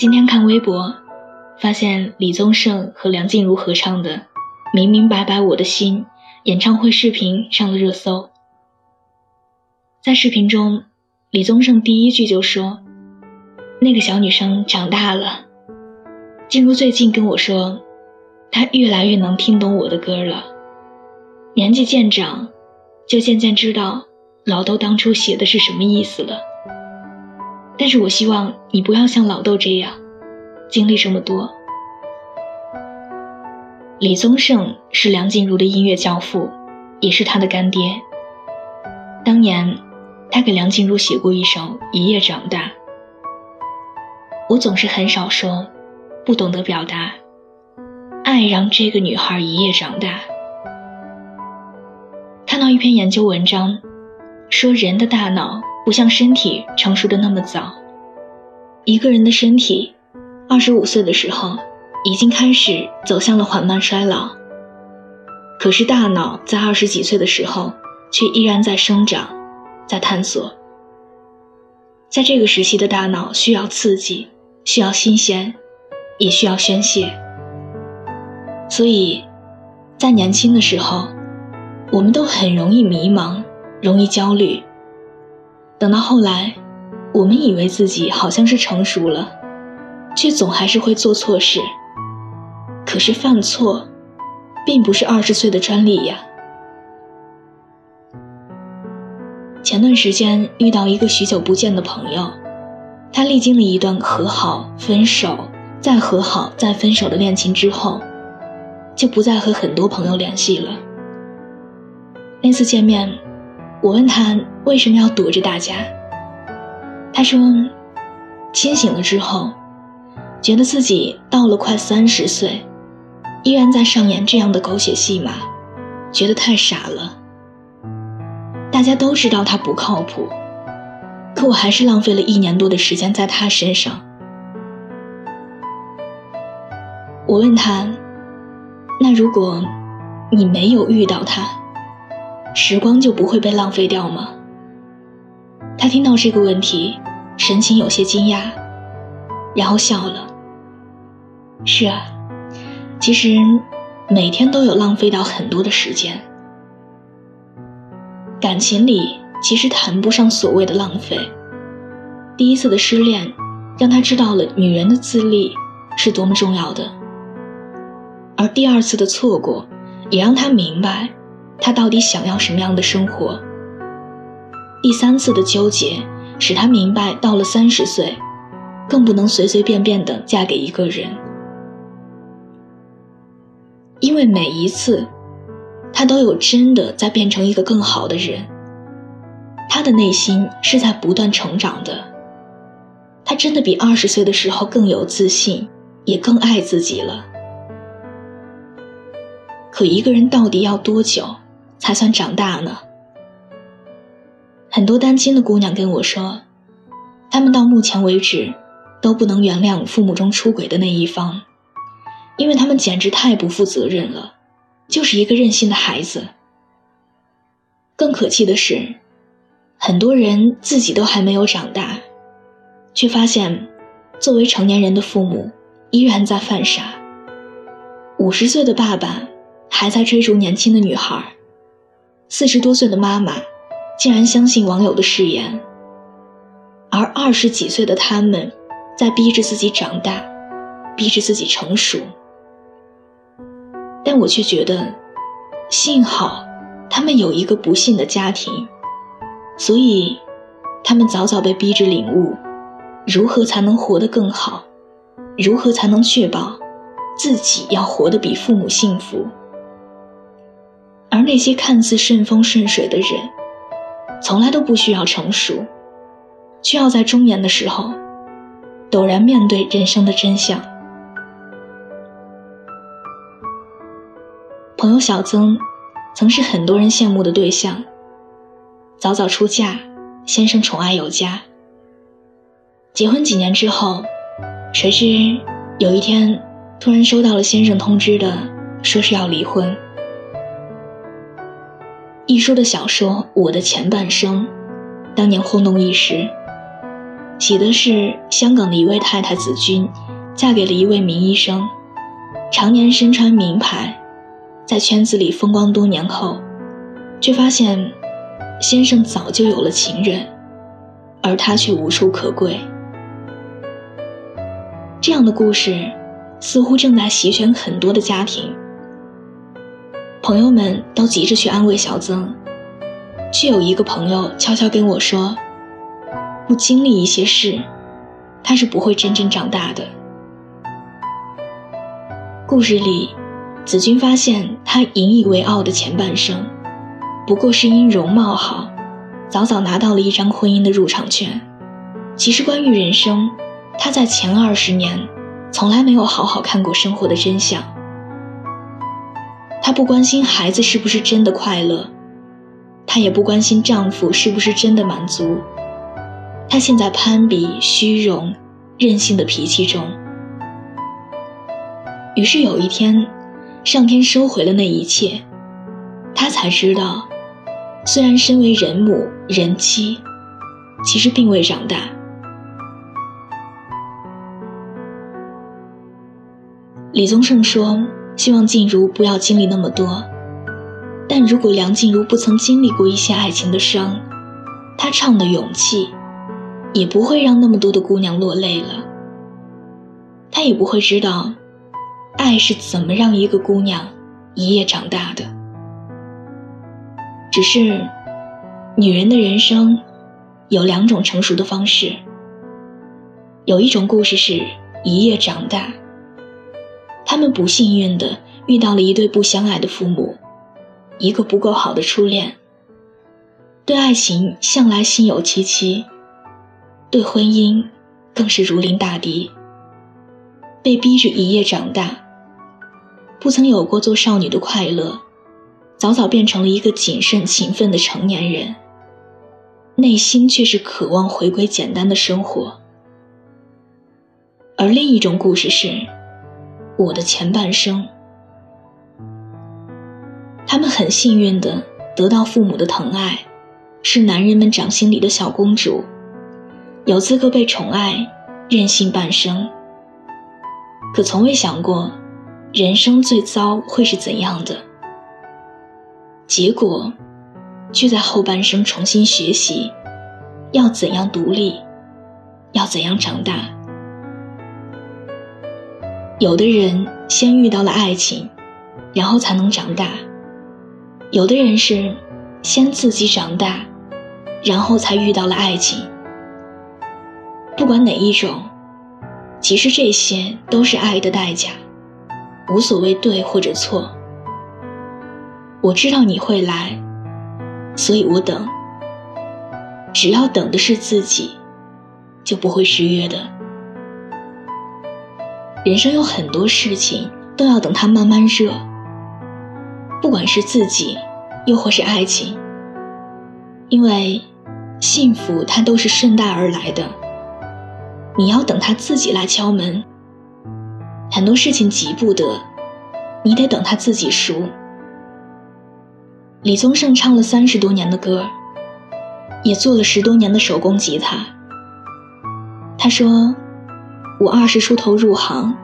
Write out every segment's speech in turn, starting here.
今天看微博，发现李宗盛和梁静茹合唱的《明明白白我的心》演唱会视频上了热搜。在视频中，李宗盛第一句就说：“那个小女生长大了。”静茹最近跟我说，她越来越能听懂我的歌了。年纪渐长，就渐渐知道老豆当初写的是什么意思了。但是我希望你不要像老豆这样，经历这么多。李宗盛是梁静茹的音乐教父，也是她的干爹。当年。他给梁静茹写过一首《一夜长大》。我总是很少说，不懂得表达，爱让这个女孩一夜长大。看到一篇研究文章，说人的大脑不像身体成熟的那么早，一个人的身体，二十五岁的时候已经开始走向了缓慢衰老，可是大脑在二十几岁的时候却依然在生长。在探索，在这个时期的大脑需要刺激，需要新鲜，也需要宣泄。所以，在年轻的时候，我们都很容易迷茫，容易焦虑。等到后来，我们以为自己好像是成熟了，却总还是会做错事。可是犯错，并不是二十岁的专利呀。前段时间遇到一个许久不见的朋友，他历经了一段和好、分手、再和好、再分手的恋情之后，就不再和很多朋友联系了。那次见面，我问他为什么要躲着大家，他说，清醒了之后，觉得自己到了快三十岁，依然在上演这样的狗血戏码，觉得太傻了。大家都知道他不靠谱，可我还是浪费了一年多的时间在他身上。我问他：“那如果你没有遇到他，时光就不会被浪费掉吗？”他听到这个问题，神情有些惊讶，然后笑了。是啊，其实每天都有浪费掉很多的时间。感情里其实谈不上所谓的浪费。第一次的失恋，让他知道了女人的自立是多么重要的；而第二次的错过，也让他明白他到底想要什么样的生活。第三次的纠结，使他明白到了三十岁，更不能随随便便的嫁给一个人，因为每一次。他都有真的在变成一个更好的人，他的内心是在不断成长的，他真的比二十岁的时候更有自信，也更爱自己了。可一个人到底要多久才算长大呢？很多单亲的姑娘跟我说，她们到目前为止都不能原谅父母中出轨的那一方，因为他们简直太不负责任了。就是一个任性的孩子。更可气的是，很多人自己都还没有长大，却发现，作为成年人的父母依然在犯傻。五十岁的爸爸还在追逐年轻的女孩，四十多岁的妈妈竟然相信网友的誓言，而二十几岁的他们，在逼着自己长大，逼着自己成熟。但我却觉得，幸好他们有一个不幸的家庭，所以他们早早被逼着领悟，如何才能活得更好，如何才能确保自己要活得比父母幸福。而那些看似顺风顺水的人，从来都不需要成熟，却要在中年的时候陡然面对人生的真相。朋友小曾，曾是很多人羡慕的对象。早早出嫁，先生宠爱有加。结婚几年之后，谁知有一天突然收到了先生通知的，说是要离婚。一书的小说《我的前半生》，当年轰动一时。写的是香港的一位太太子君，嫁给了一位名医生，常年身穿名牌，在圈子里风光多年后，却发现先生早就有了情人，而她却无处可归。这样的故事似乎正在席卷很多的家庭，朋友们都急着去安慰小曾，却有一个朋友悄悄跟我说。不经历一些事，他是不会真正长大的。故事里，子君发现他引以为傲的前半生，不过是因容貌好，早早拿到了一张婚姻的入场券。其实关于人生，他在前二十年从来没有好好看过生活的真相。她不关心孩子是不是真的快乐，她也不关心丈夫是不是真的满足。她陷在攀比、虚荣、任性的脾气中。于是有一天，上天收回了那一切，她才知道，虽然身为人母、人妻，其实并未长大。李宗盛说：“希望静茹不要经历那么多，但如果梁静茹不曾经历过一些爱情的伤，她唱的勇气。”也不会让那么多的姑娘落泪了。她也不会知道，爱是怎么让一个姑娘一夜长大的。只是，女人的人生有两种成熟的方式。有一种故事是一夜长大，他们不幸运的遇到了一对不相爱的父母，一个不够好的初恋，对爱情向来心有戚戚。对婚姻，更是如临大敌。被逼着一夜长大，不曾有过做少女的快乐，早早变成了一个谨慎勤奋的成年人。内心却是渴望回归简单的生活。而另一种故事是，我的前半生。他们很幸运的得到父母的疼爱，是男人们掌心里的小公主。有资格被宠爱，任性半生。可从未想过，人生最糟会是怎样的。结果，却在后半生重新学习，要怎样独立，要怎样长大。有的人先遇到了爱情，然后才能长大；有的人是先自己长大，然后才遇到了爱情。不管哪一种，其实这些都是爱的代价，无所谓对或者错。我知道你会来，所以我等。只要等的是自己，就不会失约的。人生有很多事情都要等它慢慢热，不管是自己，又或是爱情，因为幸福它都是顺带而来的。你要等他自己来敲门。很多事情急不得，你得等他自己熟。李宗盛唱了三十多年的歌，也做了十多年的手工吉他。他说：“我二十出头入行，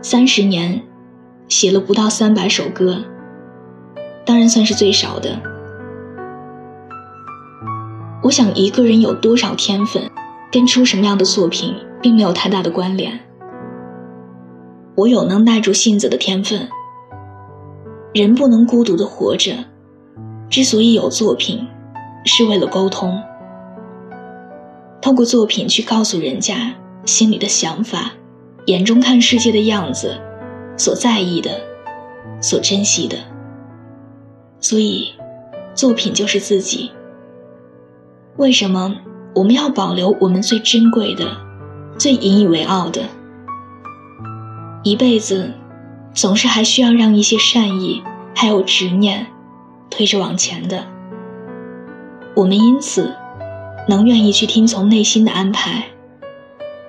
三十年，写了不到三百首歌，当然算是最少的。我想一个人有多少天分。”跟出什么样的作品并没有太大的关联。我有能耐住性子的天分。人不能孤独的活着，之所以有作品，是为了沟通。透过作品去告诉人家心里的想法，眼中看世界的样子，所在意的，所珍惜的。所以，作品就是自己。为什么？我们要保留我们最珍贵的、最引以为傲的。一辈子，总是还需要让一些善意还有执念推着往前的。我们因此能愿意去听从内心的安排，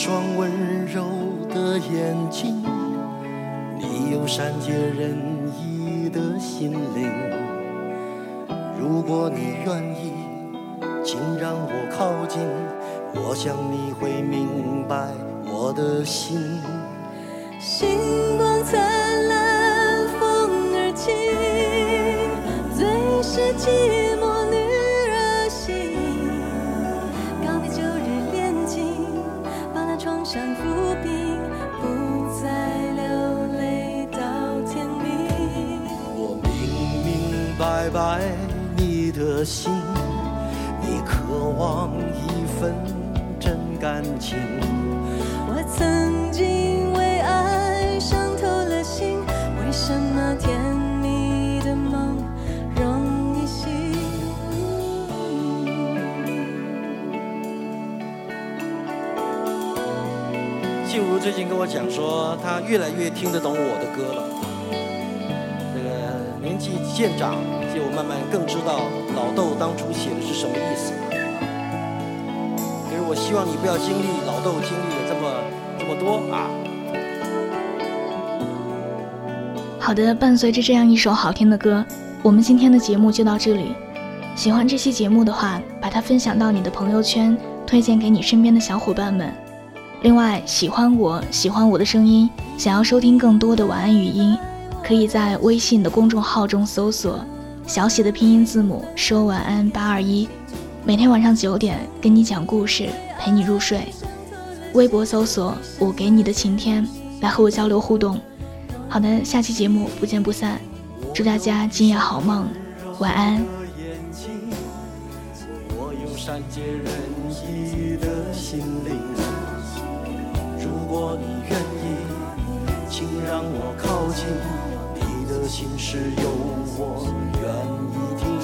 双温柔的眼睛，你有善解人意的心灵。如果你愿意，请让我靠近，我想你会明白我的心。星光灿烂，风儿轻，最是寂寞的心，你渴望一份真感情。我曾经为爱伤透了心，为什么甜蜜的梦容易醒？幸福最近跟我讲说，她越来越听得懂我的歌了。这个年纪渐长，就慢慢更知道老豆当初写的是什么意思。可是我希望你不要经历老豆经历的这么这么多啊。好的，伴随着这样一首好听的歌，我们今天的节目就到这里。喜欢这期节目的话，把它分享到你的朋友圈，推荐给你身边的小伙伴们。另外，喜欢我喜欢我的声音，想要收听更多的晚安语音，可以在微信的公众号中搜索小写的拼音字母说晚安八二一，每天晚上九点跟你讲故事，陪你入睡。微博搜索我给你的晴天，来和我交流互动。好的，下期节目不见不散，祝大家今夜好梦，晚安。我有善解人意的心灵。如果你愿意，请让我靠近，心事有我愿意听。